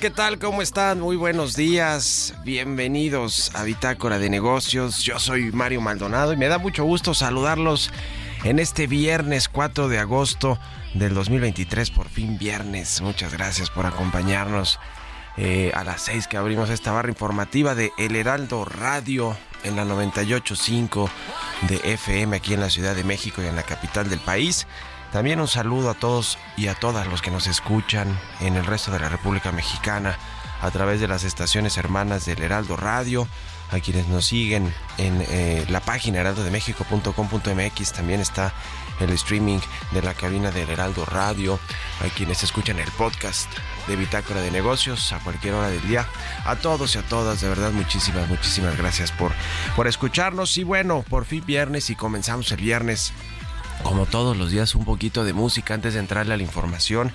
¿Qué tal? ¿Cómo están? Muy buenos días. Bienvenidos a Bitácora de Negocios. Yo soy Mario Maldonado y me da mucho gusto saludarlos en este viernes 4 de agosto del 2023. Por fin viernes. Muchas gracias por acompañarnos eh, a las 6 que abrimos esta barra informativa de El Heraldo Radio en la 98.5 de FM aquí en la Ciudad de México y en la capital del país. También un saludo a todos y a todas los que nos escuchan en el resto de la República Mexicana a través de las estaciones hermanas del Heraldo Radio, a quienes nos siguen en eh, la página heraldodemexico.com.mx, también está el streaming de la cabina del Heraldo Radio, a quienes escuchan el podcast de Bitácora de Negocios a cualquier hora del día. A todos y a todas, de verdad, muchísimas, muchísimas gracias por, por escucharnos. Y bueno, por fin viernes y comenzamos el viernes como todos los días, un poquito de música antes de entrarle a la información.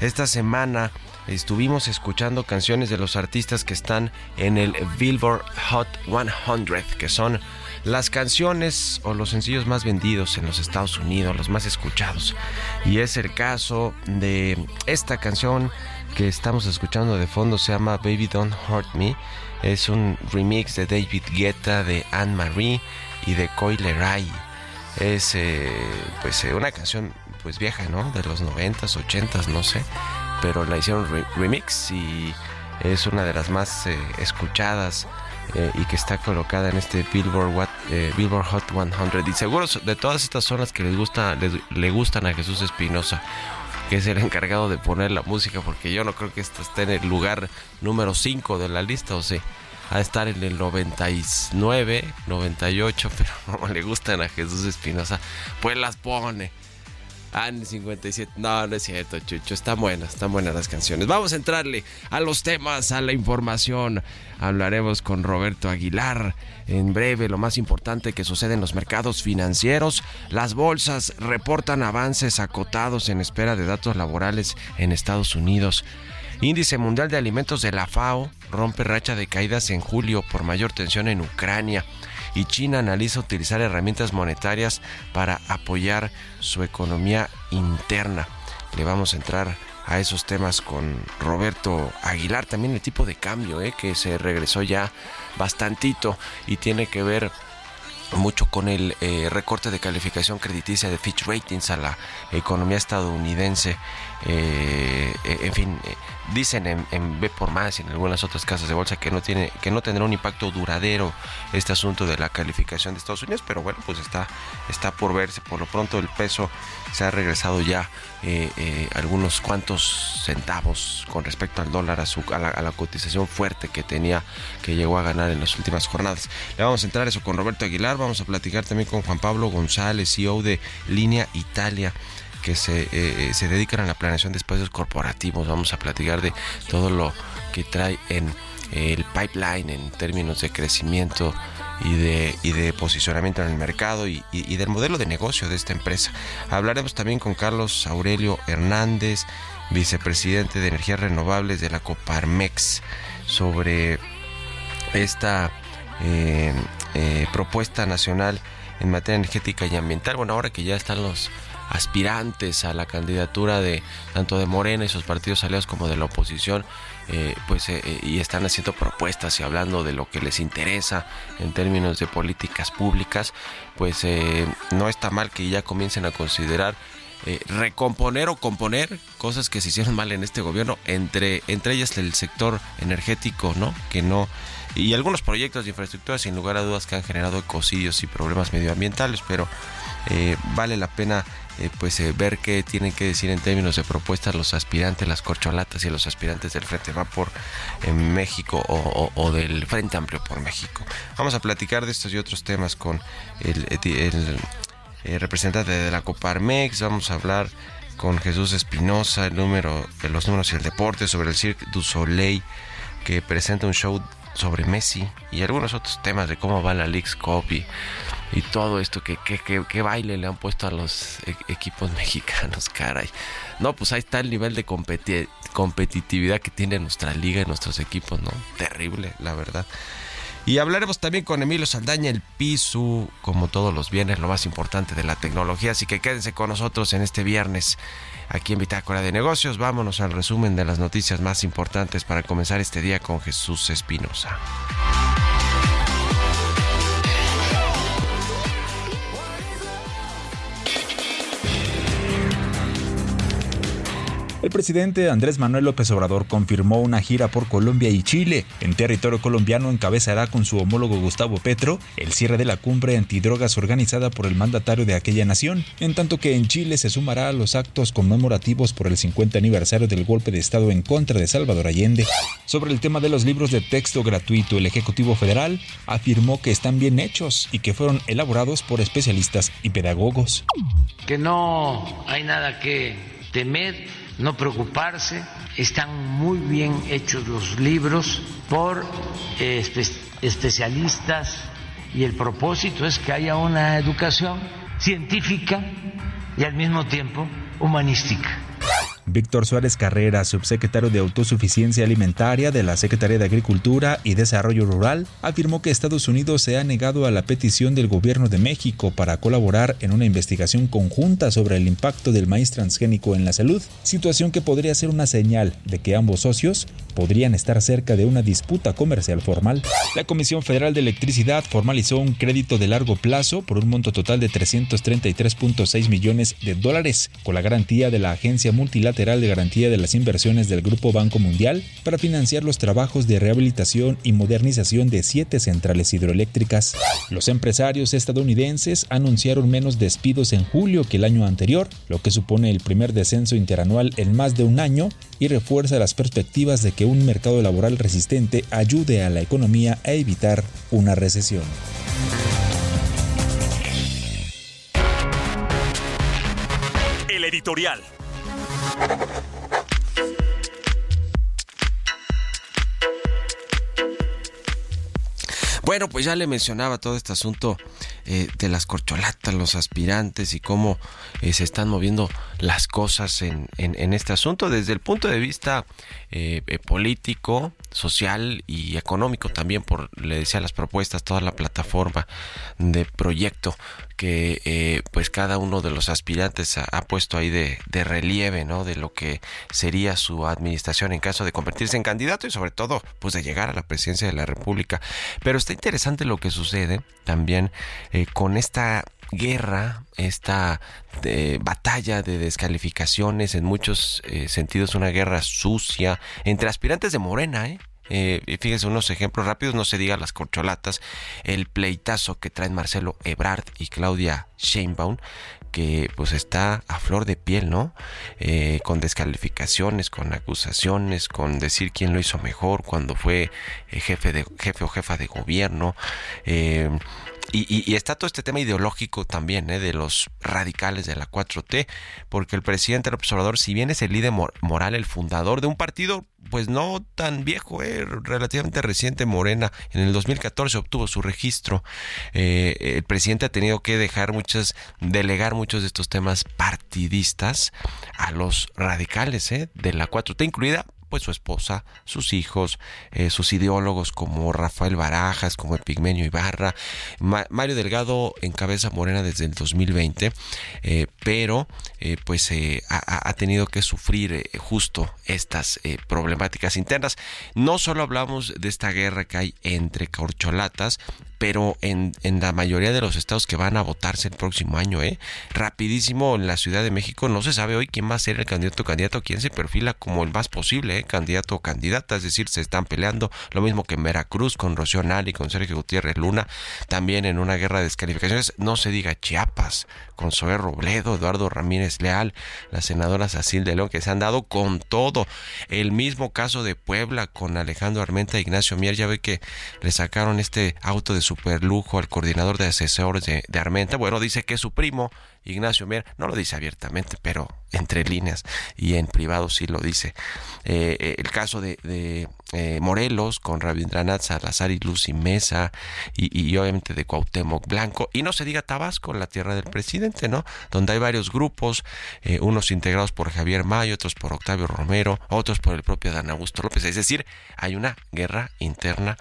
Esta semana estuvimos escuchando canciones de los artistas que están en el Billboard Hot 100, que son las canciones o los sencillos más vendidos en los Estados Unidos, los más escuchados. Y es el caso de esta canción que estamos escuchando de fondo se llama Baby Don't Hurt Me. Es un remix de David Guetta, de Anne Marie y de Coyle Ray. Es eh, pues eh, una canción pues vieja, ¿no? De los 90s, 80s, no sé. Pero la hicieron remix y es una de las más eh, escuchadas y que está colocada en este Billboard, Billboard Hot 100. Y seguro de todas estas zonas que les gusta, le gustan a Jesús Espinosa que es el encargado de poner la música, porque yo no creo que esto esté en el lugar número 5 de la lista, o sea, a estar en el 99, 98, pero no le gustan a Jesús Espinosa, pues las pone. Ah, 57. No, no es cierto, Chucho. Están buenas, están buenas las canciones. Vamos a entrarle a los temas, a la información. Hablaremos con Roberto Aguilar. En breve, lo más importante que sucede en los mercados financieros. Las bolsas reportan avances acotados en espera de datos laborales en Estados Unidos. Índice Mundial de Alimentos de la FAO rompe racha de caídas en julio por mayor tensión en Ucrania y China analiza utilizar herramientas monetarias para apoyar su economía interna. Le vamos a entrar a esos temas con Roberto Aguilar, también el tipo de cambio eh, que se regresó ya bastantito y tiene que ver mucho con el eh, recorte de calificación crediticia de Fitch Ratings a la economía estadounidense. Eh, en fin, dicen en, B por más y en algunas otras casas de bolsa que no tiene que no tendrá un impacto duradero este asunto de la calificación de Estados Unidos pero bueno pues está está por verse. Por lo pronto el peso se ha regresado ya eh, eh, algunos cuantos centavos con respecto al dólar a, su, a, la, cotización fuerte que tenía que llegó a ganar en las últimas jornadas. Le vamos a entrar eso con Roberto Aguilar. Vamos a platicar también con Juan Pablo González CEO de Línea Italia que se, eh, eh, se dedican a la planeación de espacios corporativos. Vamos a platicar de todo lo que trae en el pipeline en términos de crecimiento y de, y de posicionamiento en el mercado y, del modelo de negocio de esta empresa. Hablaremos también con Carlos Aurelio Hernández, vicepresidente de Energías Renovables de la Coparmex, sobre esta eh, propuesta nacional en materia energética y ambiental. Bueno, ahora que ya están los aspirantes a la candidatura de tanto de Morena y sus partidos aliados como de la oposición, eh, pues eh, eh, y están haciendo propuestas y hablando de lo que les interesa en términos de políticas públicas, pues no está mal que ya comiencen a considerar recomponer o componer cosas que se hicieron mal en este gobierno, entre, entre ellas el sector energético, ¿no? Que no y algunos proyectos de infraestructura sin lugar a dudas que han generado ecocidios y problemas medioambientales, pero vale la pena eh, pues eh, ver qué tienen que decir en términos de propuestas los aspirantes, las corcholatas y los aspirantes del Frente Va por en México o, del Frente Amplio por México. Vamos a platicar de estos y otros temas con el, representante de la Coparmex, vamos a hablar con Jesús Espinosa, el número los números y el deporte sobre el Cirque du Soleil que presenta un show sobre Messi y algunos otros temas de cómo va la League's Cup y todo esto, que, que, baile le han puesto a los e, equipos mexicanos, caray. No, pues ahí está el nivel de competitividad que tiene nuestra liga y nuestros equipos, ¿no? Terrible, la verdad. Y hablaremos también con Emilio Saldaña, el piso, como todos los viernes, lo más importante de la tecnología. Así que quédense con nosotros en este viernes aquí en Bitácora de Negocios. Vámonos al resumen de las noticias más importantes para comenzar este día con Jesús Espinosa. El presidente Andrés Manuel López Obrador confirmó una gira por Colombia y Chile. En territorio colombiano encabezará con su homólogo Gustavo Petro el cierre de la cumbre antidrogas organizada por el mandatario de aquella nación, en tanto que en Chile se sumará a los actos conmemorativos por el 50 aniversario del golpe de Estado en contra de Salvador Allende. Sobre el tema de los libros de texto gratuito, el Ejecutivo Federal afirmó que están bien hechos y que fueron elaborados por especialistas y pedagogos. Que no hay nada que temer no preocuparse, están muy bien hechos los libros por eh, especialistas y el propósito es que haya una educación científica y al mismo tiempo humanística. Víctor Suárez Carrera, subsecretario de Autosuficiencia Alimentaria de la Secretaría de Agricultura y Desarrollo Rural, afirmó que Estados Unidos se ha negado a la petición del gobierno de México para colaborar en una investigación conjunta sobre el impacto del maíz transgénico en la salud, situación que podría ser una señal de que ambos socios podrían estar cerca de una disputa comercial formal. La Comisión Federal de Electricidad formalizó un crédito de largo plazo por un monto total de 333.6 millones de dólares, con la garantía de la Agencia Multilateral de Garantía de las Inversiones del Grupo Banco Mundial para financiar los trabajos de rehabilitación y modernización de siete centrales hidroeléctricas. Los empresarios estadounidenses anunciaron menos despidos en julio que el año anterior, lo que supone el primer descenso interanual en más de un año y refuerza las perspectivas de que un mercado laboral resistente ayude a la economía a evitar una recesión. El editorial. you Bueno, pues ya le mencionaba todo este asunto eh, de las corcholatas, los aspirantes y cómo eh, se están moviendo las cosas en, este asunto desde el punto de vista eh, político, social y económico también, por, le decía las propuestas, toda la plataforma de proyecto que pues cada uno de los aspirantes ha, puesto ahí de, de, relieve, ¿no? De lo que sería su administración en caso de convertirse en candidato y sobre todo pues de llegar a la presidencia de la República. Pero está interesante lo que sucede también eh, con esta guerra, esta eh, batalla de descalificaciones, en muchos eh, sentidos una guerra sucia entre aspirantes de Morena, ¿eh? fíjense unos ejemplos rápidos, no se diga las corcholatas, el pleitazo que traen Marcelo Ebrard y Claudia Sheinbaum, que pues está a flor de piel, ¿no? con descalificaciones, con acusaciones, con decir quién lo hizo mejor cuando fue jefe de jefe o jefa de gobierno. Y, está todo este tema ideológico también ¿eh? de los radicales de la 4T, porque el presidente del observador, si bien es el líder moral, el fundador de un partido, pues no tan viejo, ¿eh? relativamente reciente, Morena, en el 2014 obtuvo su registro. Eh, el presidente ha tenido que dejar muchas, delegar muchos de estos temas partidistas a los radicales ¿eh? de la 4T, incluida pues su esposa, sus hijos, eh, sus ideólogos como Rafael Barajas, como Epigmenio Ibarra, Mario Delgado encabeza Morena desde el 2020, eh, pero eh, pues ha, ha, tenido que sufrir justo estas problemáticas internas. No solo hablamos de esta guerra que hay entre corcholatas, pero en, en, la mayoría de los estados que van a votarse el próximo año, ¿eh? Rapidísimo en la Ciudad de México, no se sabe hoy quién va a ser el candidato o candidato, quién se perfila como el más posible, Candidato o candidata, es decir, se están peleando, lo mismo que en Veracruz con Rocío Nali, con Sergio Gutiérrez Luna, también en una guerra de descalificaciones, no se diga Chiapas, con Zoé Robledo, Eduardo Ramírez Leal, la senadora Sacil de León, que se han dado con todo. El mismo caso de Puebla con Alejandro Armenta, Ignacio Mier, ya ve que le sacaron este auto de superlujo al coordinador de asesores de, Armenta. Bueno, dice que es su primo, Ignacio Mier, no lo dice abiertamente, pero entre líneas y en privado sí lo dice. Eh, eh, el caso de, eh, Morelos con Rabindranath Salazar y Lucy Mesa y, obviamente de Cuauhtémoc Blanco y no se diga Tabasco, la tierra del presidente, ¿no? Donde hay varios grupos, unos integrados por Javier Mayo, otros por Octavio Romero, otros por el propio Dan Augusto López. Es decir, hay una guerra interna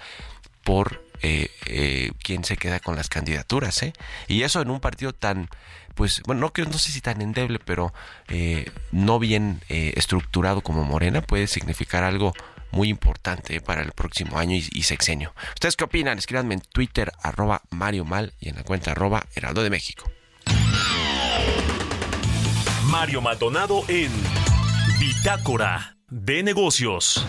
por eh, eh, quién se queda con las candidaturas, ¿eh? Y eso en un partido tan, pues, bueno, no, no sé si tan endeble, pero eh, no bien estructurado como Morena, puede significar algo muy importante para el próximo año y, sexenio. ¿Ustedes qué opinan? Escríbanme en Twitter, arroba Mario Mal y en la cuenta arroba Heraldo de México. Mario Maldonado en Bitácora de Negocios.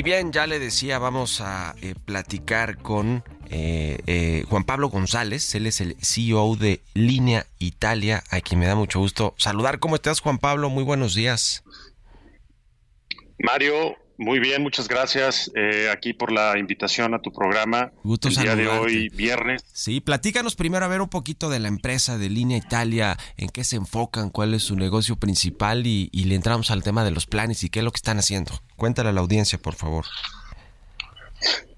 Y bien, ya le decía, vamos a eh, platicar con eh, eh, Juan Pablo González, él es el CEO de Línea Italia, a quien me da mucho gusto saludar. ¿Cómo estás, Juan Pablo? Muy buenos días. Mario, muy bien, muchas gracias eh, aquí por la invitación a tu programa. Gusto el día de hoy, viernes. Sí, platícanos primero a ver un poquito de la empresa de Línea Italia, en qué se enfocan, cuál es su negocio principal y, le entramos al tema de los planes y qué es lo que están haciendo. Cuéntale a la audiencia, por favor.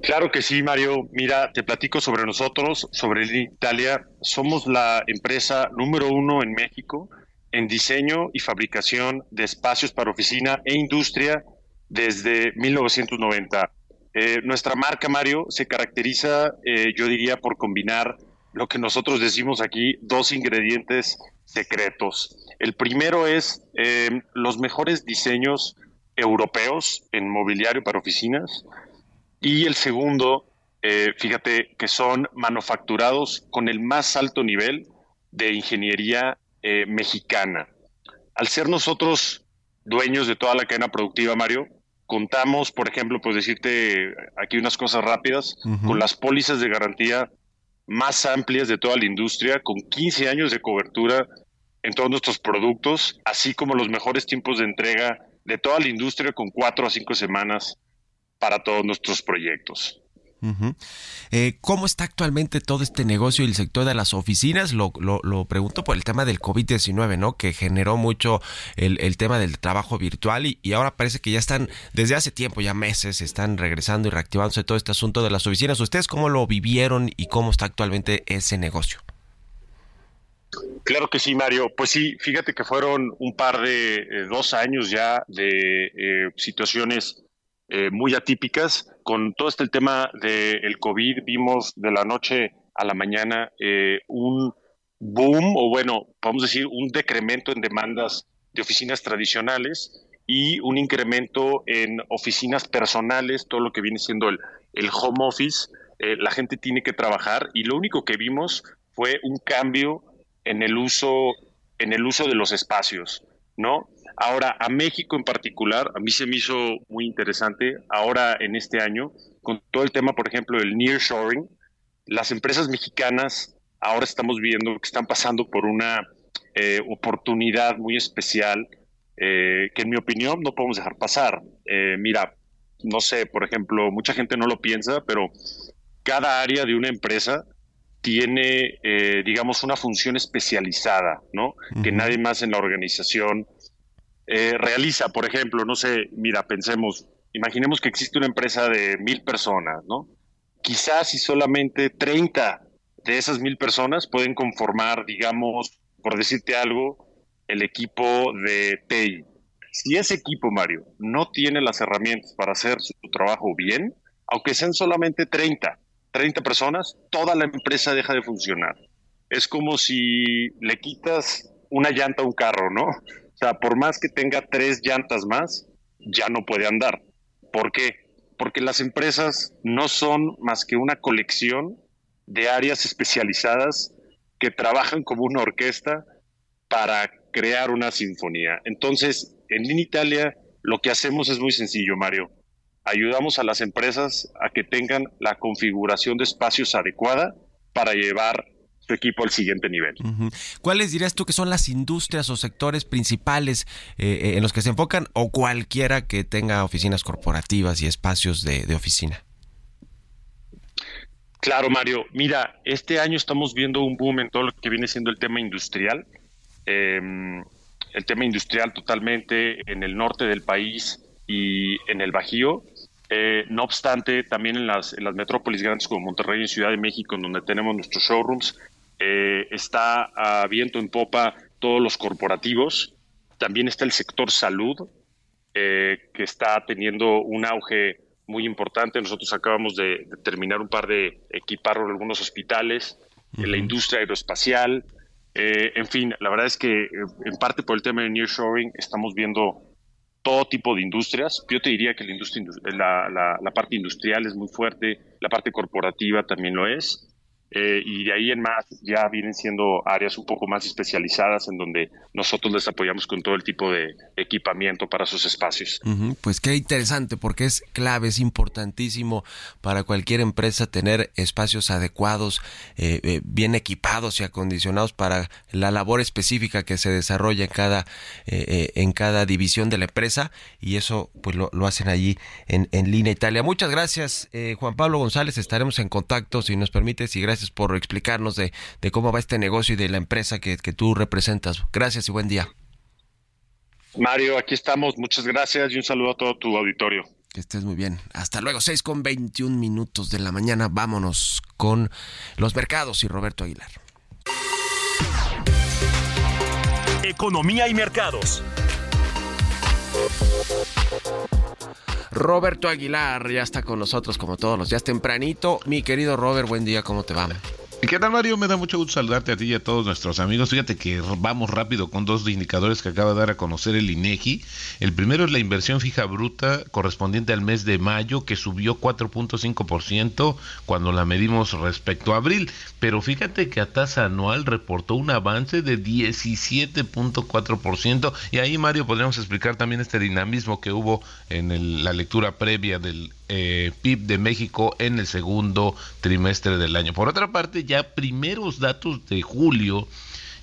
Claro que sí, Mario. Mira, te platico sobre nosotros, sobre Italia. Somos la empresa número uno en México en diseño y fabricación de espacios para oficina e industria desde 1990. Eh, nuestra marca, Mario, se caracteriza, eh, yo diría, por combinar lo que nosotros decimos aquí, dos ingredientes secretos. El primero es eh, los mejores diseños europeos en mobiliario para oficinas y el segundo, fíjate, que son manufacturados con el más alto nivel de ingeniería mexicana. Al ser nosotros dueños de toda la cadena productiva, Mario, contamos, por ejemplo, pues decirte aquí unas cosas rápidas, con las pólizas de garantía más amplias de toda la industria, con 15 años de cobertura en todos nuestros productos, así como los mejores tiempos de entrega de toda la industria con cuatro a cinco semanas para todos nuestros proyectos. Eh, ¿Cómo está actualmente todo este negocio y el sector de las oficinas? Lo, lo, pregunto por el tema del COVID-19, ¿no? Que generó mucho el, tema del trabajo virtual y, ahora parece que ya están, desde hace tiempo, ya meses, están regresando y reactivándose todo este asunto de las oficinas. ¿Ustedes cómo lo vivieron y cómo está actualmente ese negocio? Claro que sí, Mario. Pues sí, fíjate que fueron un par de eh, dos años ya de eh, situaciones muy atípicas. Con todo este tema del COVID, vimos de la noche a la mañana eh, un boom, o bueno, a decir, un decremento en demandas de oficinas tradicionales y un incremento en oficinas personales, todo lo que viene siendo el, el home office. Eh, la gente tiene que trabajar y lo único que vimos fue un cambio en el uso, en el uso de los espacios, ¿no? Ahora, a México en particular, a mí se me hizo muy interesante ahora en este año, con todo el tema, por ejemplo, del nearshoring, las empresas mexicanas ahora estamos viendo que están pasando por una eh, oportunidad muy especial eh, que en mi opinión no podemos dejar pasar. Eh, mira, no sé, por ejemplo, mucha gente no lo piensa, pero cada área de una empresa tiene, digamos, una función especializada, ¿no? Que nadie más en la organización eh, realiza, por ejemplo, no sé, mira, pensemos, imaginemos que existe una empresa de mil personas, ¿no? Quizás si solamente 30 de esas mil personas pueden conformar, digamos, por decirte algo, el equipo de TI. Si ese equipo, Mario, no tiene las herramientas para hacer su trabajo bien, aunque sean solamente 30, 30 personas, toda la empresa deja de funcionar. Es como si le quitas una llanta a un carro, ¿no? Por más que tenga tres llantas más, ya no puede andar. ¿Por qué? Porque las empresas no son más que una colección de áreas especializadas que trabajan como una orquesta para crear una sinfonía. Entonces, en Italia lo que hacemos es muy sencillo, Mario. Ayudamos a las empresas a que tengan la configuración de espacios adecuada para llevar equipo al siguiente nivel. ¿Cuáles dirías tú que son las industrias o sectores principales eh, eh, en los que se enfocan o cualquiera que tenga oficinas corporativas y espacios de, oficina? Claro, Mario. Mira, este año estamos viendo un boom en todo lo que viene siendo el tema industrial. Em, el tema industrial totalmente en el norte del país y en el Bajío. Eh, no obstante, también en las, en las metrópolis grandes como Monterrey y Ciudad de México, en donde tenemos nuestros showrooms, eh, está a viento en popa todos los corporativos. También está el sector salud, eh, que está teniendo un auge muy importante. Nosotros acabamos de, terminar un par de equipar algunos hospitales, en la industria aeroespacial. Eh, en fin, la verdad es que en parte por el tema de nearshoring estamos viendo todo tipo de industrias. Yo te diría que la, industria, la parte industrial es muy fuerte, la parte corporativa también lo es. Eh, y de ahí en más ya vienen siendo áreas un poco más especializadas en donde nosotros les apoyamos con todo el tipo de equipamiento para sus espacios. pues qué interesante porque es clave, es importantísimo para cualquier empresa tener espacios adecuados, eh, eh, bien equipados y acondicionados para la labor específica que se desarrolla en cada, en cada división de la empresa y eso pues lo, hacen allí en, en Línea Italia. Muchas gracias Juan Pablo González, estaremos en contacto si nos permites y gracias por explicarnos de, cómo va este negocio y de la empresa que, que tú representas. Gracias y buen día. Mario, aquí estamos. Muchas gracias y un saludo a todo tu auditorio. Que estés muy bien. Hasta luego, 6 con 21 minutos de la mañana. Vámonos con los mercados y Roberto Aguilar. Economía y mercados. Roberto Aguilar ya está con nosotros como todos los días tempranito. Mi querido Robert, buen día, ¿cómo te va? ¿Qué tal, Mario? Me da mucho gusto saludarte a ti y a todos nuestros amigos. Fíjate que vamos rápido con dos indicadores que acaba de dar a conocer el INEGI. El primero es la inversión fija bruta correspondiente al mes de mayo, que subió 4.5% cuando la medimos respecto a abril. Pero fíjate que a tasa anual reportó un avance de 17.4%. Y ahí, Mario, podríamos explicar también este dinamismo que hubo en la lectura previa del eh, PIB de México en el segundo trimestre del año. Por otra parte, ya primeros datos de julio,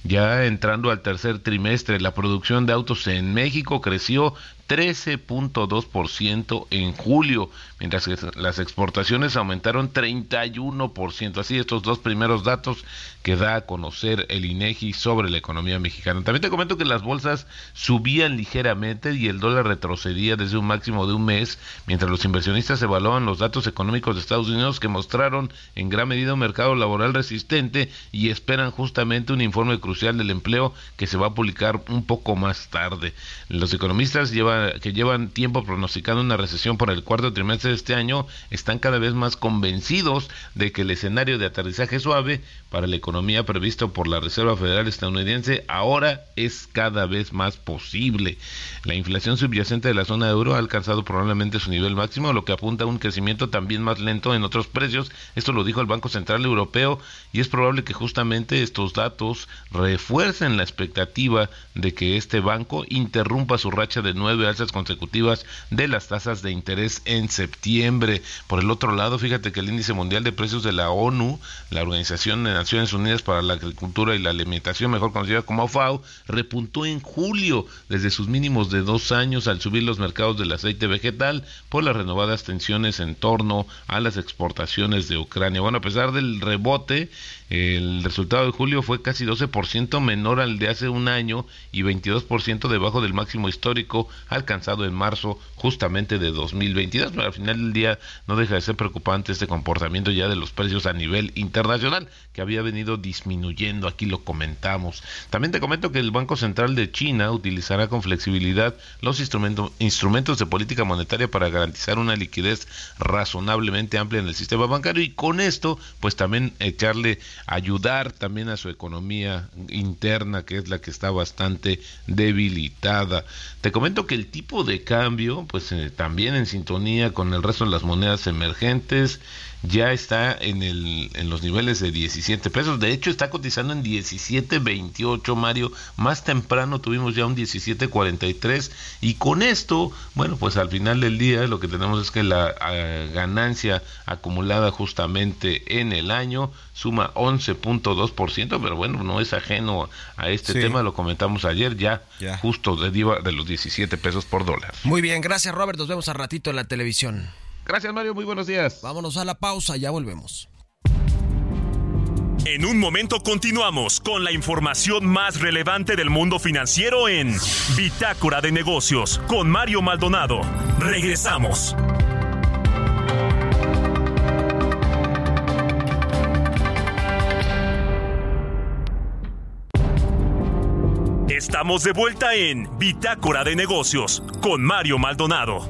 ya entrando al tercer trimestre, la producción de autos en México creció 13.2% en julio, mientras que las exportaciones aumentaron 31%. Así estos dos primeros datos que da a conocer el INEGI sobre la economía mexicana. También te comento que las bolsas subían ligeramente y el dólar retrocedía desde un máximo de un mes, mientras los inversionistas evaluaban los datos económicos de Estados Unidos que mostraron en gran medida un mercado laboral resistente y esperan justamente un informe crucial del empleo que se va a publicar un poco más tarde. Los economistas llevan que llevan tiempo pronosticando una recesión por el cuarto trimestre de este año están cada vez más convencidos de que el escenario de aterrizaje suave para la economía previsto por la Reserva Federal estadounidense ahora es cada vez más posible. La inflación subyacente de la zona euro ha alcanzado probablemente su nivel máximo, lo que apunta a un crecimiento también más lento en otros precios. Esto lo dijo el Banco Central Europeo y es probable que justamente estos datos refuercen la expectativa de que este banco interrumpa su racha de nueve alzas consecutivas de las tasas de interés en septiembre. Por el otro lado, fíjate que el índice mundial de precios de la ONU, la Organización Naciones Unidas para la Agricultura y la Alimentación, mejor conocida como FAO, repuntó en julio desde sus mínimos de dos años al subir los mercados del aceite vegetal por las renovadas tensiones en torno a las exportaciones de Ucrania. Bueno, a pesar del rebote, el resultado de julio fue casi 12% menor al de hace un año y 22% debajo del máximo histórico alcanzado en marzo justamente de 2022. Pero al final del día no deja de ser preocupante este comportamiento ya de los precios a nivel internacional que había venido disminuyendo. Aquí lo comentamos. También te comento que el Banco Central de China utilizará con flexibilidad los instrumentos, instrumentos de política monetaria para garantizar una liquidez razonablemente amplia en el sistema bancario y con esto pues también echarle ayudar también a su economía interna, que es la que está bastante debilitada. Te comento que el tipo de cambio, pues eh, también en sintonía con el resto de las monedas emergentes, ya está en, el, en los niveles de 17 pesos. De hecho, está cotizando en 17.28, Mario. Más temprano tuvimos ya un 17.43. Y con esto, bueno, pues al final del día lo que tenemos es que la ah, ganancia acumulada justamente en el año suma 11.2%, pero bueno, no es ajeno a este tema, lo comentamos ayer ya, justo de, de los 17 pesos por dólar. Muy bien, gracias Robert, nos vemos a ratito en la televisión. Gracias Mario, muy buenos días. Vámonos a la pausa, ya volvemos. En un momento continuamos con la información más relevante del mundo financiero en Bitácora de Negocios con Mario Maldonado. Regresamos. Estamos de vuelta en Bitácora de Negocios con Mario Maldonado.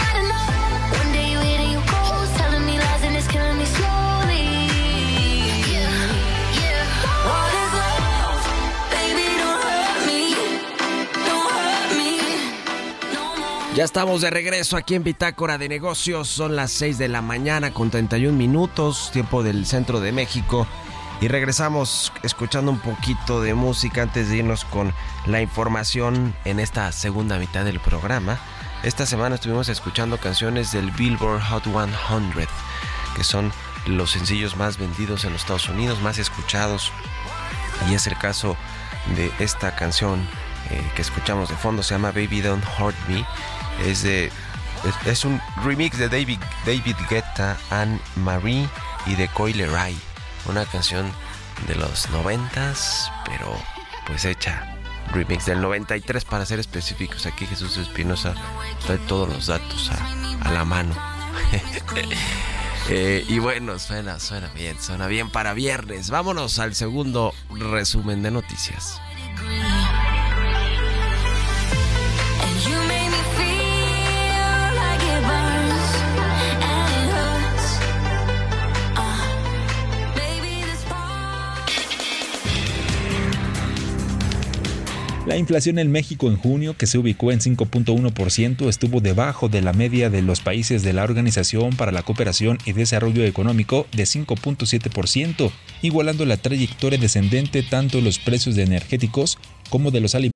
Ya estamos de regreso aquí en Bitácora de Negocios. Son las 6 de la mañana con 31 minutos, tiempo del centro de México. Y regresamos escuchando un poquito de música antes de irnos con la información en esta segunda mitad del programa. Esta semana estuvimos escuchando canciones del Billboard Hot 100, que son los sencillos más vendidos en los Estados Unidos, más escuchados. Y es el caso de esta canción eh, que escuchamos de fondo, se llama Baby Don't Hurt Me es de es, un remix de David, David Guetta, Anne Marie y de Coyle Ray. Una canción de los noventas, pero pues hecha remix del 93 para ser específicos. Aquí Jesús Espinosa trae todos los datos a, la mano. Eh, y bueno, suena, suena bien, suena bien para viernes. Vámonos al segundo resumen de noticias. La inflación en México en junio, que se ubicó en 5.1%, estuvo debajo de la media de los países de la Organización para la Cooperación y Desarrollo Económico de 5.7%, igualando la trayectoria descendente tanto de los precios de energéticos como de los alimentos.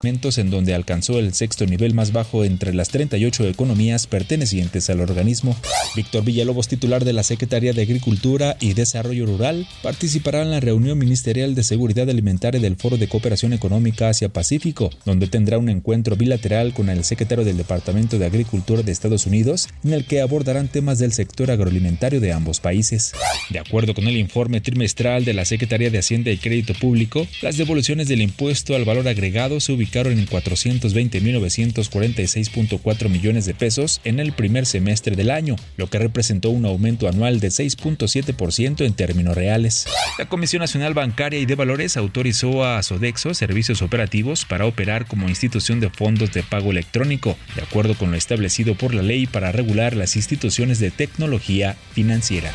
en donde alcanzó el sexto nivel más bajo entre las 38 economías pertenecientes al organismo. Víctor Villalobos, titular de la Secretaría de Agricultura y Desarrollo Rural, participará en la reunión ministerial de seguridad alimentaria del Foro de Cooperación Económica Asia-Pacífico, donde tendrá un encuentro bilateral con el secretario del Departamento de Agricultura de Estados Unidos, en el que abordarán temas del sector agroalimentario de ambos países. De acuerdo con el informe trimestral de la Secretaría de Hacienda y Crédito Público, las devoluciones del impuesto al valor agregado se ubican en 420.946.4 millones de pesos en el primer semestre del año, lo que representó un aumento anual de 6.7% en términos reales. La Comisión Nacional Bancaria y de Valores autorizó a Sodexo servicios operativos para operar como institución de fondos de pago electrónico, de acuerdo con lo establecido por la ley para regular las instituciones de tecnología financiera.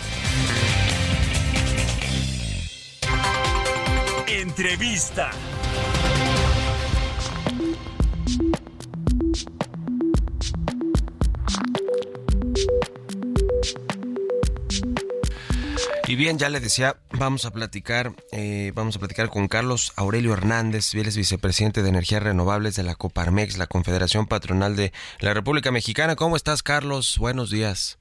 Entrevista. Y bien, ya le decía, vamos a platicar, eh, vamos a platicar con Carlos Aurelio Hernández, él es vicepresidente de Energías Renovables de la Coparmex, la Confederación Patronal de la República Mexicana. ¿Cómo estás, Carlos? Buenos días.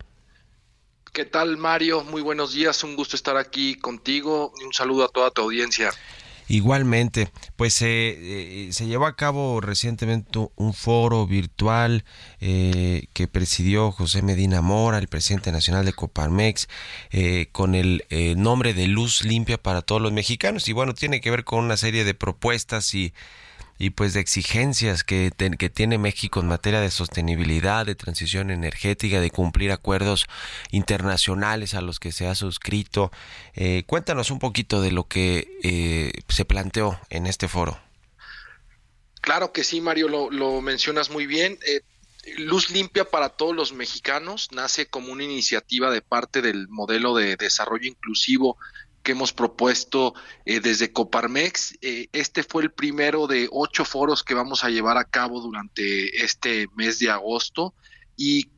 ¿Qué tal, Mario? Muy buenos días, un gusto estar aquí contigo y un saludo a toda tu audiencia. Igualmente, pues eh, se llevó a cabo recientemente un foro virtual eh, que presidió José Medina Mora, el presidente nacional de Coparmex, eh, con el nombre de Luz Limpia para todos los mexicanos. Y bueno, tiene que ver con una serie de propuestas y y pues de exigencias que, que tiene México en materia de sostenibilidad, de transición energética, de cumplir acuerdos internacionales a los que se ha suscrito. Eh, cuéntanos un poquito de lo que eh, se planteó en este foro. Claro que sí, Mario, lo, mencionas muy bien. Eh, Luz Limpia para todos los mexicanos nace como una iniciativa de parte del modelo de desarrollo inclusivo que hemos propuesto eh, desde Coparmex. Eh, este fue el primero de ocho foros que vamos a llevar a cabo durante este mes de agosto y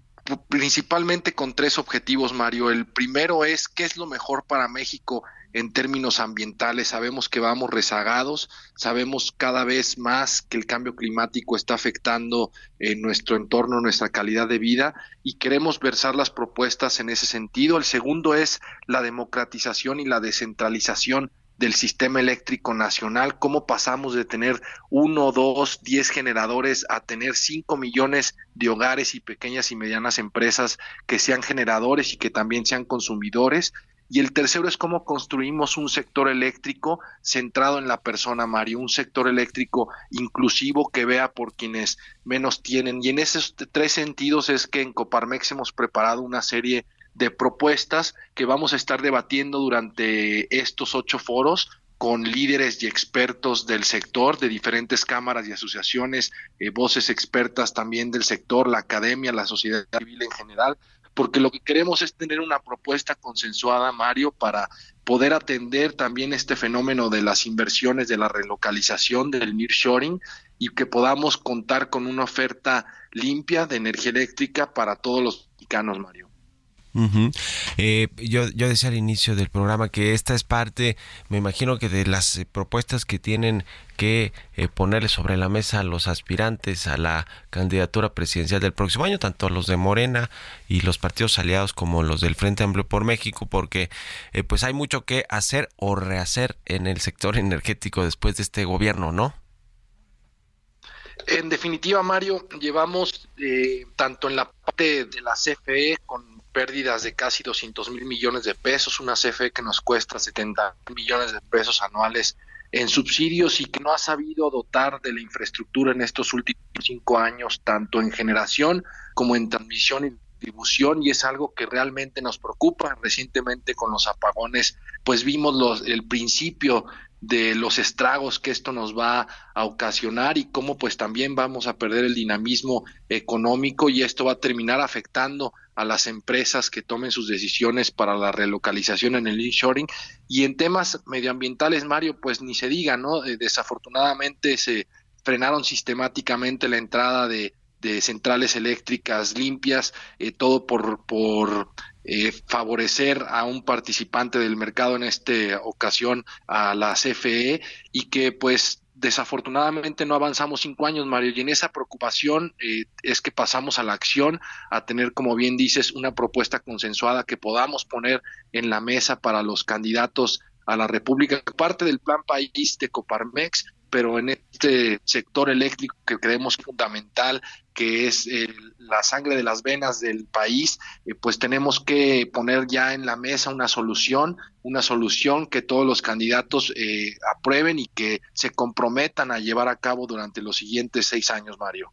principalmente con tres objetivos, Mario. El primero es qué es lo mejor para México en términos ambientales. Sabemos que vamos rezagados, sabemos cada vez más que el cambio climático está afectando en nuestro entorno, nuestra calidad de vida y queremos versar las propuestas en ese sentido. El segundo es la democratización y la descentralización del sistema eléctrico nacional, cómo pasamos de tener uno, dos, diez generadores a tener cinco millones de hogares y pequeñas y medianas empresas que sean generadores y que también sean consumidores. Y el tercero es cómo construimos un sector eléctrico centrado en la persona, Mario, un sector eléctrico inclusivo que vea por quienes menos tienen. Y en esos tres sentidos es que en Coparmex hemos preparado una serie de propuestas que vamos a estar debatiendo durante estos ocho foros con líderes y expertos del sector, de diferentes cámaras y asociaciones, eh, voces expertas también del sector, la academia, la sociedad civil en general, porque lo que queremos es tener una propuesta consensuada, Mario, para poder atender también este fenómeno de las inversiones, de la relocalización, del nearshoring y que podamos contar con una oferta limpia de energía eléctrica para todos los mexicanos, Mario. Eh, yo, yo decía al inicio del programa que esta es parte, me imagino que de las eh, propuestas que tienen que eh, ponerle sobre la mesa a los aspirantes a la candidatura presidencial del próximo año, tanto los de Morena y los partidos aliados como los del Frente Amplio por México, porque pues hay mucho que hacer o rehacer en el sector energético después de este gobierno, ¿no? En definitiva, Mario, llevamos tanto en la parte de la CFE con pérdidas de casi 200 mil millones de pesos, una CFE que nos cuesta 70 millones de pesos anuales en subsidios y que no ha sabido dotar de la infraestructura en estos últimos cinco años, tanto en generación como en transmisión distribución, y es algo que realmente nos preocupa. Recientemente con los apagones, pues vimos el principio de los estragos que esto nos va a ocasionar y cómo pues también vamos a perder el dinamismo económico y esto va a terminar afectando a las empresas que tomen sus decisiones para la relocalización en el inshoring y en temas medioambientales Mario pues ni se diga no eh, desafortunadamente se frenaron sistemáticamente la entrada de, de centrales eléctricas limpias eh, todo por por eh, favorecer a un participante del mercado en esta ocasión a la CFE y que pues desafortunadamente no avanzamos cinco años, Mario, y en esa preocupación eh, es que pasamos a la acción, a tener, como bien dices, una propuesta consensuada que podamos poner en la mesa para los candidatos a la República, parte del plan país de Coparmex, pero en este sector eléctrico que creemos fundamental, que es eh, la sangre de las venas del país, eh, pues tenemos que poner ya en la mesa una solución, una solución que todos los candidatos eh, aprueben y que se comprometan a llevar a cabo durante los siguientes seis años, Mario.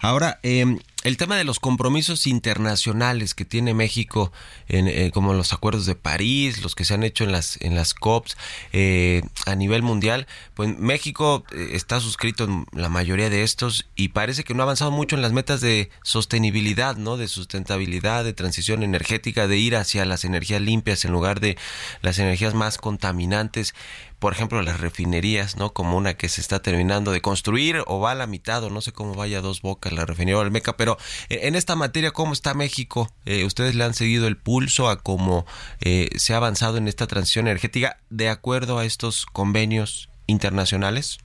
Ahora, eh, el tema de los compromisos internacionales que tiene México, en, eh, como los acuerdos de París, los que se han hecho en las en las COPs eh, a nivel mundial, pues México eh, está suscrito en la mayoría de estos y parece que no ha avanzado mucho en las metas de sostenibilidad, no, de sustentabilidad, de transición energética, de ir hacia las energías limpias en lugar de las energías más contaminantes por ejemplo, las refinerías, ¿no? Como una que se está terminando de construir o va a la mitad o no sé cómo vaya dos bocas la refinería Olmeca, pero eh, en esta materia, ¿cómo está México? Eh, ¿Ustedes le han seguido el pulso a cómo eh, se ha avanzado en esta transición energética de acuerdo a estos convenios internacionales?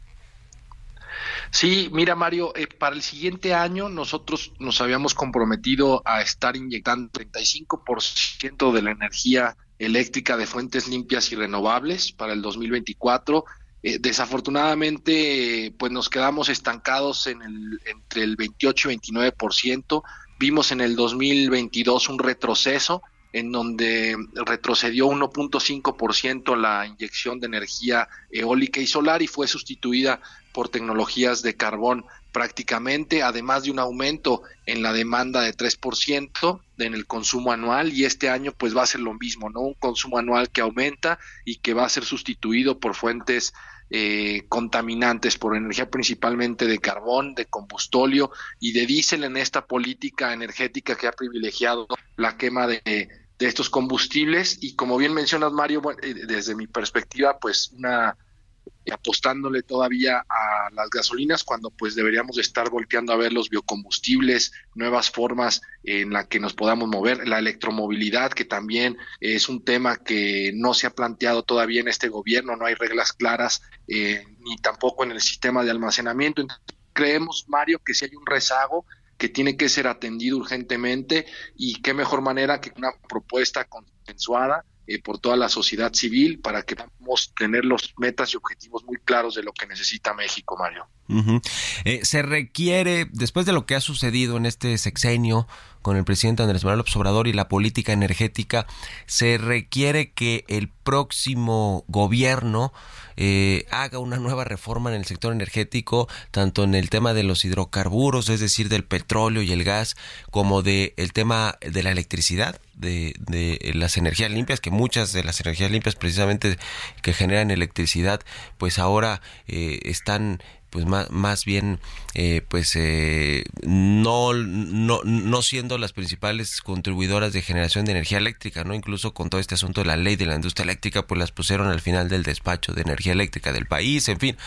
Sí, mira Mario, para el siguiente año nosotros nos habíamos comprometido a estar inyectando 35% de la energía eléctrica de fuentes limpias y renovables para el 2024. Eh, desafortunadamente, pues nos quedamos estancados en el, entre el 28 y 29%. Vimos en el 2022 un retroceso en donde retrocedió 1.5% la inyección de energía eólica y solar y fue sustituida por tecnologías de carbón prácticamente, además de un aumento en la demanda de 3% en el consumo anual y este año pues va a ser lo mismo, ¿no? Un consumo anual que aumenta y que va a ser sustituido por fuentes eh, contaminantes, por energía principalmente de carbón, de combustóleo y de diésel en esta política energética que ha privilegiado la quema de, estos combustibles y como bien mencionas Mario, eh, desde mi perspectiva pues una apostándole todavía a las gasolinas cuando pues deberíamos estar volteando a ver los biocombustibles, nuevas formas en la que nos podamos mover, la electromovilidad que también es un tema que no se ha planteado todavía en este gobierno, no hay reglas claras eh, ni tampoco en el sistema de almacenamiento. creemos, Mario, que si hay un rezago que tiene que ser atendido urgentemente y qué mejor manera que una propuesta consensuada eh, por toda la sociedad civil para que podamos tener los metas y objetivos muy claros de lo que necesita México, Mario. Eh, se requiere, después de lo que ha sucedido en este sexenio con el presidente Andrés Manuel López y la política energética, se requiere que el próximo gobierno eh, haga una nueva reforma en el sector energético, tanto en el tema de los hidrocarburos, es decir, del petróleo y el gas, como de el tema de la electricidad, de, de las energías limpias, que muchas de las energías limpias precisamente que generan electricidad, pues ahora eh, están pues más, más bien eh, pues eh, no, no, no siendo las principales contribuidoras de generación de energía eléctrica, ¿no? Incluso con todo este asunto de la ley de la industria eléctrica, pues las pusieron al final del despacho de energía eléctrica del país, en fin.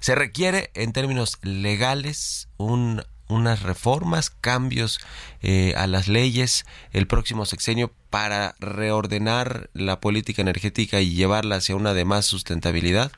Se requiere en términos legales un unas reformas, cambios eh, a las leyes el próximo sexenio para reordenar la política energética y llevarla hacia una de más sustentabilidad?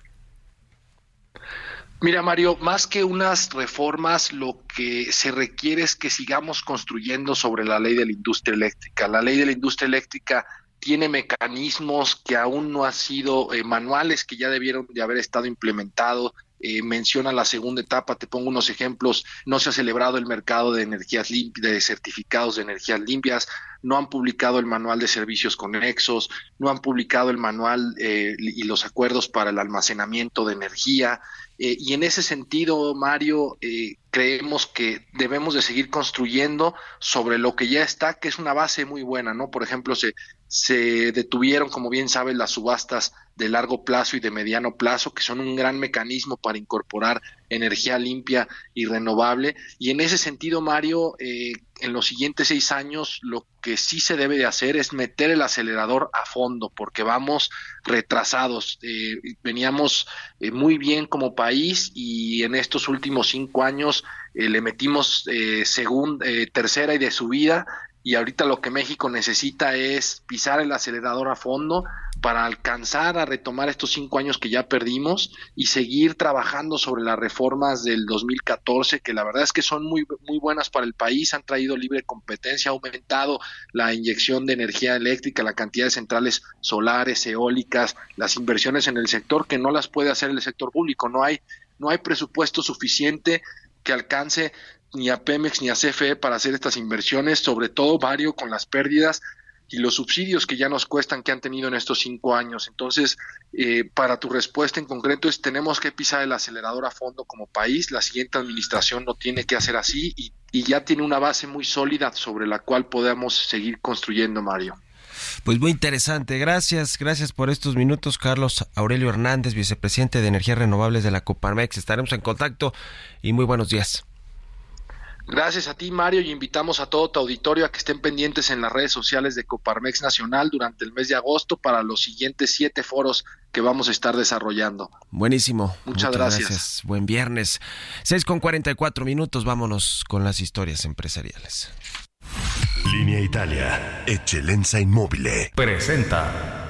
Mira, Mario, más que unas reformas, lo que se requiere es que sigamos construyendo sobre la ley de la industria eléctrica. La ley de la industria eléctrica tiene mecanismos que aún no han sido eh, manuales, que ya debieron de haber estado implementados. Eh, menciona la segunda etapa, te pongo unos ejemplos, no se ha celebrado el mercado de energías limpias, de certificados de energías limpias, no han publicado el manual de servicios conexos, no han publicado el manual eh, y los acuerdos para el almacenamiento de energía, eh, y en ese sentido, Mario, eh, creemos que debemos de seguir construyendo sobre lo que ya está, que es una base muy buena, ¿no? Por ejemplo, se, se detuvieron, como bien sabes, las subastas de largo plazo y de mediano plazo, que son un gran mecanismo para incorporar energía limpia y renovable. Y en ese sentido, Mario, eh, en los siguientes seis años lo que sí se debe de hacer es meter el acelerador a fondo, porque vamos retrasados. Eh, veníamos eh, muy bien como país y en estos últimos cinco años le metimos segunda, tercera y de subida y ahorita lo que México necesita es pisar el acelerador a fondo para alcanzar a retomar estos cinco años que ya perdimos y seguir trabajando sobre las reformas del 2014 que la verdad es que son muy muy buenas para el país han traído libre competencia ha aumentado la inyección de energía eléctrica la cantidad de centrales solares eólicas las inversiones en el sector que no las puede hacer el sector público. No hay no hay presupuesto suficiente que alcance ni a Pemex ni a CFE para hacer estas inversiones, sobre todo Vario con las pérdidas y los subsidios que ya nos cuestan que han tenido en estos cinco años. Entonces, eh, para tu respuesta en concreto es tenemos que pisar el acelerador a fondo como país. La siguiente administración no tiene que hacer así y, y ya tiene una base muy sólida sobre la cual podemos seguir construyendo, Mario. Pues muy interesante. Gracias, gracias por estos minutos, Carlos Aurelio Hernández, vicepresidente de Energías Renovables de la Coparmex. Estaremos en contacto y muy buenos días. Gracias a ti, Mario, y invitamos a todo tu auditorio a que estén pendientes en las redes sociales de Coparmex Nacional durante el mes de agosto para los siguientes siete foros que vamos a estar desarrollando. Buenísimo. Muchas, gracias. Buen viernes. 6 con 44 minutos. Vámonos con las historias empresariales. Línea Italia. Eccellenza Inmóvil. Presenta.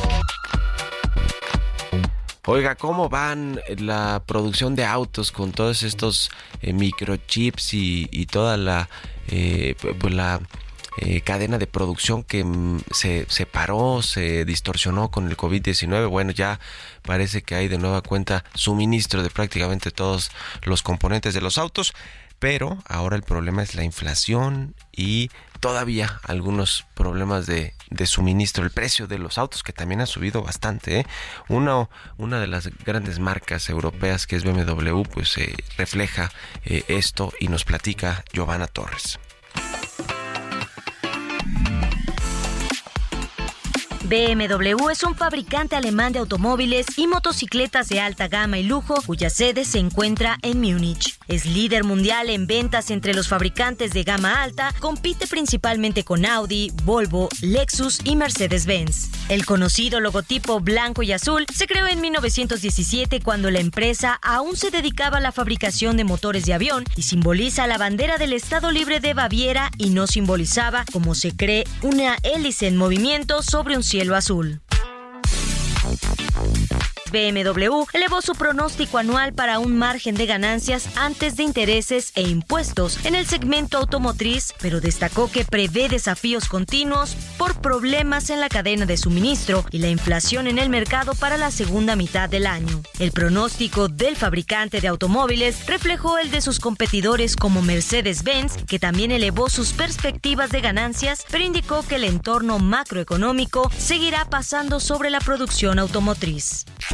Oiga, ¿cómo van la producción de autos con todos estos eh, microchips y, toda la, eh, pues la eh, cadena de producción que mm, se, se, paró, se distorsionó con el COVID-19? Bueno, ya parece que hay de nueva cuenta suministro de prácticamente todos los componentes de los autos, pero ahora el problema es la inflación y todavía algunos problemas de, suministro, el precio de los autos que también ha subido bastante. ¿eh? Una, una de las grandes marcas europeas que es BMW pues eh, refleja eh, esto y nos platica Giovanna Torres. BMW es un fabricante alemán de automóviles y motocicletas de alta gama y lujo cuya sede se encuentra en Múnich. Es líder mundial en ventas entre los fabricantes de gama alta, compite principalmente con Audi, Volvo, Lexus y Mercedes-Benz. El conocido logotipo blanco y azul se creó en 1917 cuando la empresa aún se dedicaba a la fabricación de motores de avión y simboliza la bandera del Estado Libre de Baviera y no simbolizaba, como se cree, una hélice en movimiento sobre un cielo azul. BMW elevó su pronóstico anual para un margen de ganancias antes de intereses e impuestos en el segmento automotriz, pero destacó que prevé desafíos continuos por problemas en la cadena de suministro y la inflación en el mercado para la segunda mitad del año. El pronóstico del fabricante de automóviles reflejó el de sus competidores como Mercedes-Benz, que también elevó sus perspectivas de ganancias, pero indicó que el entorno macroeconómico seguirá pasando sobre la producción automotriz.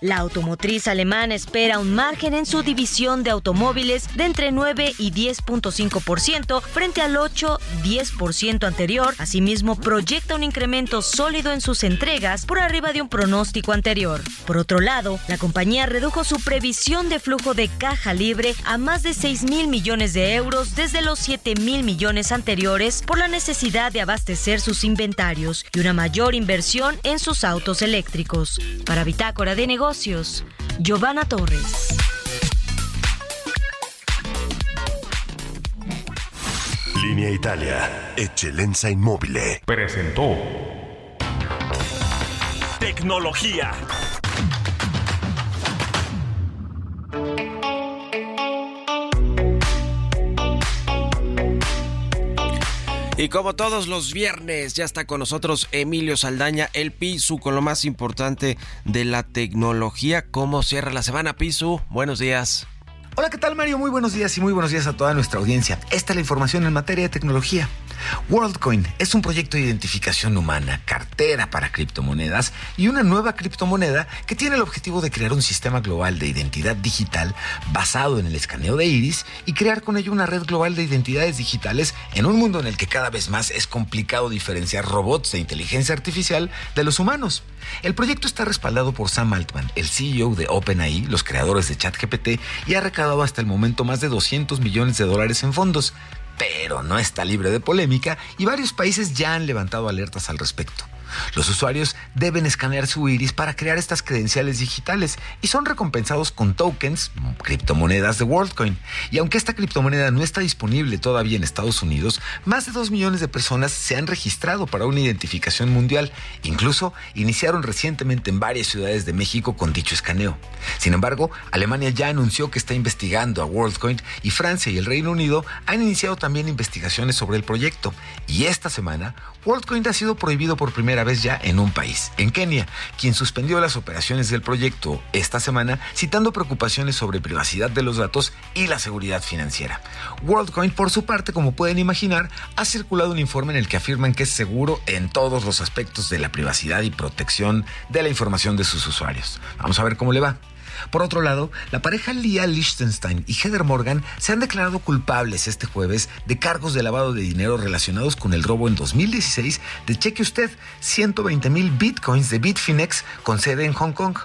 La automotriz alemana espera un margen en su división de automóviles de entre 9 y 10.5% frente al 8-10% anterior. Asimismo, proyecta un incremento sólido en sus entregas por arriba de un pronóstico anterior. Por otro lado, la compañía redujo su previsión de flujo de caja libre a más de 6 mil millones de euros desde los 7 mil millones anteriores por la necesidad de abastecer sus inventarios y una mayor inversión en sus autos eléctricos. Para Bitácora de Negocios, Giovanna Torres. Línea Italia, Eccellenza Inmobile. Presentó Tecnología. Y como todos los viernes, ya está con nosotros Emilio Saldaña, el Pisu, con lo más importante de la tecnología. ¿Cómo cierra la semana, Pisu? Buenos días. Hola, ¿qué tal Mario? Muy buenos días y muy buenos días a toda nuestra audiencia. Esta es la información en materia de tecnología. WorldCoin es un proyecto de identificación humana, cartera para criptomonedas y una nueva criptomoneda que tiene el objetivo de crear un sistema global de identidad digital basado en el escaneo de iris y crear con ello una red global de identidades digitales en un mundo en el que cada vez más es complicado diferenciar robots de inteligencia artificial de los humanos. El proyecto está respaldado por Sam Altman, el CEO de OpenAI, los creadores de ChatGPT, y ha recaudado hasta el momento más de 200 millones de dólares en fondos, pero no está libre de polémica y varios países ya han levantado alertas al respecto. Los usuarios deben escanear su iris para crear estas credenciales digitales y son recompensados con tokens, criptomonedas de WorldCoin. Y aunque esta criptomoneda no está disponible todavía en Estados Unidos, más de 2 millones de personas se han registrado para una identificación mundial. Incluso iniciaron recientemente en varias ciudades de México con dicho escaneo. Sin embargo, Alemania ya anunció que está investigando a WorldCoin y Francia y el Reino Unido han iniciado también investigaciones sobre el proyecto. Y esta semana, WorldCoin ha sido prohibido por primera vez ya en un país, en Kenia, quien suspendió las operaciones del proyecto esta semana, citando preocupaciones sobre privacidad de los datos y la seguridad financiera. WorldCoin, por su parte, como pueden imaginar, ha circulado un informe en el que afirman que es seguro en todos los aspectos de la privacidad y protección de la información de sus usuarios. Vamos a ver cómo le va. Por otro lado, la pareja Lia Lichtenstein y Heather Morgan se han declarado culpables este jueves de cargos de lavado de dinero relacionados con el robo en 2016 de, cheque usted, 120 mil bitcoins de Bitfinex con sede en Hong Kong.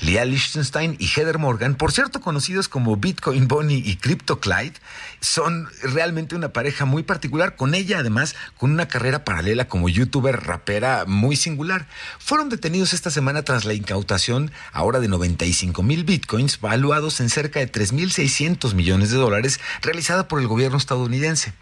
Lia Lichtenstein y Heather Morgan, por cierto conocidos como Bitcoin Bonnie y Crypto Clyde, son realmente una pareja muy particular, con ella además con una carrera paralela como youtuber rapera muy singular. Fueron detenidos esta semana tras la incautación ahora de 95 mil bitcoins valuados en cerca de 3.600 millones de dólares realizada por el gobierno estadounidense.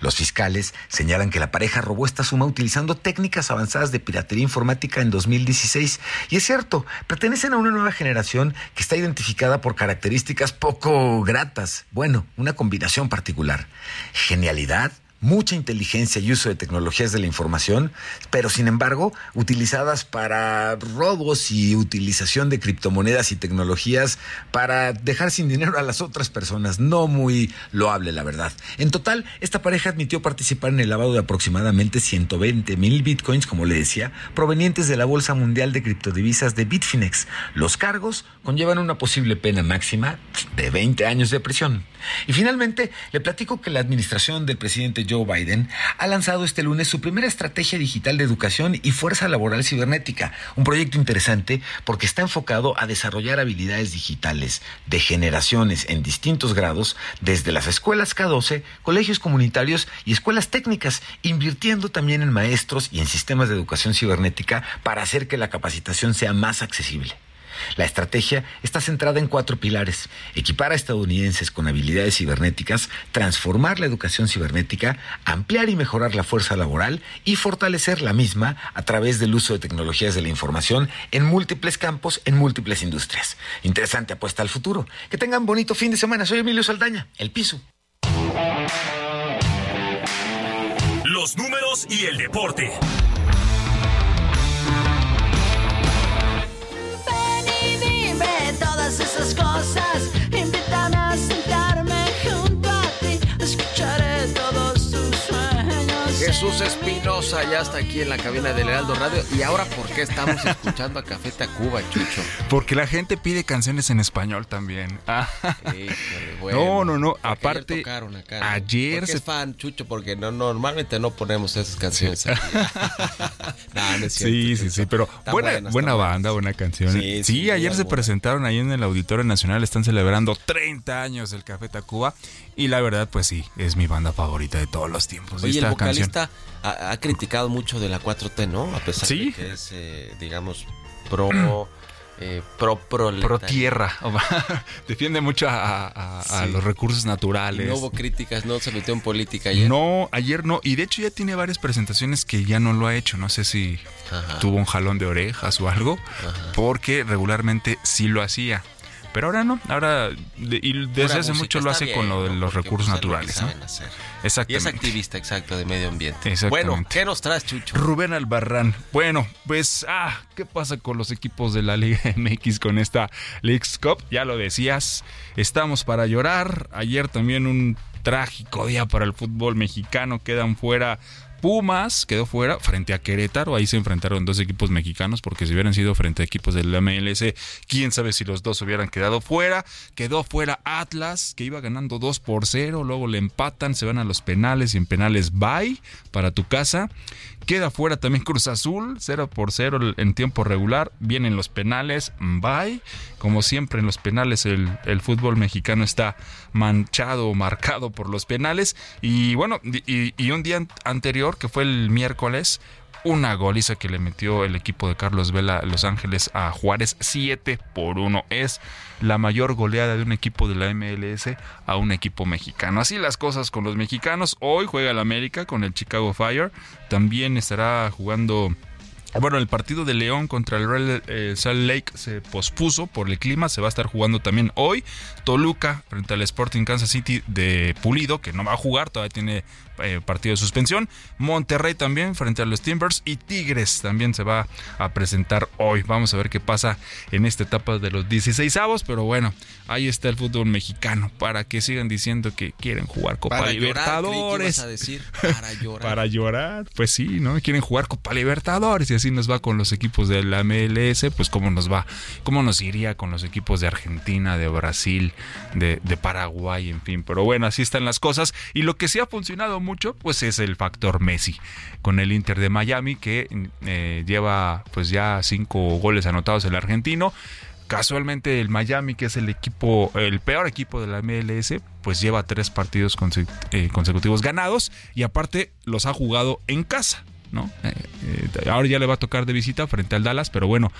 Los fiscales señalan que la pareja robó esta suma utilizando técnicas avanzadas de piratería informática en 2016. Y es cierto, pertenecen a una nueva generación que está identificada por características poco gratas. Bueno, una combinación particular. Genialidad, mucha inteligencia y uso de tecnologías de la información, pero sin embargo utilizadas para robos y utilización de criptomonedas y tecnologías para dejar sin dinero a las otras personas. No muy loable, la verdad. En total, esta pareja admitió participar en el lavado de aproximadamente 120 mil bitcoins, como le decía, provenientes de la Bolsa Mundial de Criptodivisas de Bitfinex. Los cargos conllevan una posible pena máxima de 20 años de prisión. Y finalmente, le platico que la administración del presidente Joe Biden, ha lanzado este lunes su primera estrategia digital de educación y fuerza laboral cibernética, un proyecto interesante porque está enfocado a desarrollar habilidades digitales de generaciones en distintos grados, desde las escuelas K12, colegios comunitarios y escuelas técnicas, invirtiendo también en maestros y en sistemas de educación cibernética para hacer que la capacitación sea más accesible. La estrategia está centrada en cuatro pilares. Equipar a estadounidenses con habilidades cibernéticas, transformar la educación cibernética, ampliar y mejorar la fuerza laboral y fortalecer la misma a través del uso de tecnologías de la información en múltiples campos, en múltiples industrias. Interesante apuesta al futuro. Que tengan bonito fin de semana. Soy Emilio Saldaña, El Piso. Los números y el deporte. Esas cosas. Jesús Espinosa ya está aquí en la cabina del Heraldo Radio. ¿Y ahora por qué estamos escuchando a Café Tacuba, Chucho? Porque la gente pide canciones en español también. Híjole, bueno. no, no, no. Aparte, ayer, tocaron acá, ¿no? ayer se es fan, Chucho, porque no, normalmente no ponemos esas canciones. aquí. no, no es cierto, Sí, sí, sí, pero buena, buena banda, buena canción. Sí, Sí, sí, ayer se buena. presentaron ahí en el Auditorio Nacional, están celebrando 30 años del Café Tacuba y la verdad, pues sí, es mi banda favorita de todos los tiempos. Oye, el Esta canción. vocalista ha, ha criticado mucho de la 4T, ¿no? A pesar Sí. de que es, eh, digamos, pro, eh, pro. Pro tierra, defiende mucho a, a- a Sí. los recursos naturales. no hubo críticas, no se metió en política ayer. No, ayer no. Y de hecho ya tiene varias presentaciones que ya no lo ha hecho. No sé si Ajá. tuvo un jalón de orejas o algo. Porque regularmente sí lo hacía. Pero ahora no. Ahora, de- y desde Pura hace mucho lo hace con lo de ¿no? los Porque, recursos pues, lo que naturales. hacer. Y es Exactamente. activista, exacto, de medio ambiente. Exactamente. Bueno, ¿qué nos traes, Chucho? Rubén Albarrán. Bueno, pues, ah, ¿qué pasa con los equipos de la Liga MX con esta Leagues Cup? Ya lo decías, estamos para llorar. Ayer también un trágico día para el fútbol mexicano. Quedan fuera Pumas, quedó fuera frente a Querétaro. Ahí se enfrentaron dos equipos mexicanos, porque si hubieran sido frente a equipos del MLS, quién sabe si los dos hubieran quedado fuera. Quedó fuera Atlas, que iba ganando 2 por 0. Luego le empatan, se van a los penales y en penales bye para tu casa. Queda fuera también Cruz Azul, 0 por 0 en tiempo regular. Vienen los penales, bye. Como siempre en los penales el, el fútbol mexicano está manchado marcado por los penales. Y bueno, y, un día an- anterior, que fue el miércoles, una goliza que le metió el equipo de Carlos Vela Los Ángeles a Juárez 7 por 1. Es la mayor goleada de un equipo de la MLS a un equipo mexicano. Así las cosas con los mexicanos. Hoy juega el América con el Chicago Fire. También estará jugando bueno, el partido de León contra el Real eh, Salt Lake se pospuso por el clima, se va a estar jugando también hoy. Toluca frente al Sporting Kansas City de Pulido, que no va a jugar, todavía tiene eh, partido de suspensión. Monterrey también frente a los Timbers y Tigres también se va a presentar hoy. Vamos a ver qué pasa en esta etapa de los 16 avos, pero bueno, ahí está el fútbol mexicano para que sigan diciendo que quieren jugar Copa Para Libertadores. a decir, para llorar. Para llorar, pues sí, ¿no? Quieren jugar Copa Libertadores y así nos va con los equipos de la MLS, pues cómo nos va, cómo nos iría con los equipos de Argentina, de Brasil, de, de Paraguay, en fin. Pero bueno, así están las cosas. Y lo que sí ha funcionado mucho, pues es el factor Messi, con el Inter de Miami, que eh, lleva pues ya cinco goles anotados el argentino. Casualmente el Miami, que es el equipo, el peor equipo de la MLS, pues lleva tres partidos eh, consecutivos ganados y aparte los ha jugado en casa. ¿No? Eh, eh, ahora ya le va a tocar de visita frente al Dallas, pero bueno,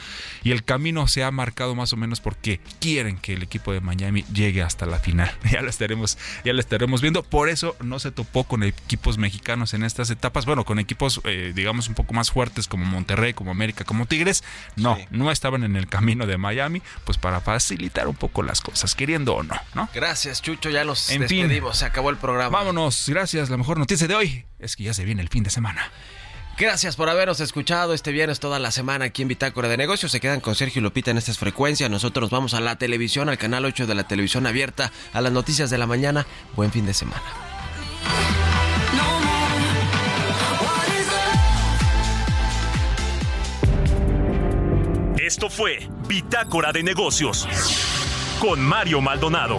y el camino se ha marcado más o menos porque quieren que el equipo de Miami llegue hasta la final. Ya lo estaremos, ya lo estaremos viendo. Por eso no se topó con equipos mexicanos en estas etapas. Bueno, con equipos, eh, digamos, un poco más fuertes como Monterrey, como América, como Tigres. No, Sí. no estaban en el camino de Miami, pues para facilitar un poco las cosas, queriendo o no, ¿no? Gracias, Chucho. Ya nos En fin. despedimos. Se acabó el programa. Vámonos, gracias. La mejor noticia de hoy es que ya se viene el fin de semana. Gracias por habernos escuchado este viernes toda la semana aquí en Bitácora de Negocios. Se quedan con Sergio y Lupita en estas frecuencias. Nosotros nos vamos a la televisión, al canal 8 de la televisión abierta, a las noticias de la mañana. Buen fin de semana. Esto fue Bitácora de Negocios con Mario Maldonado.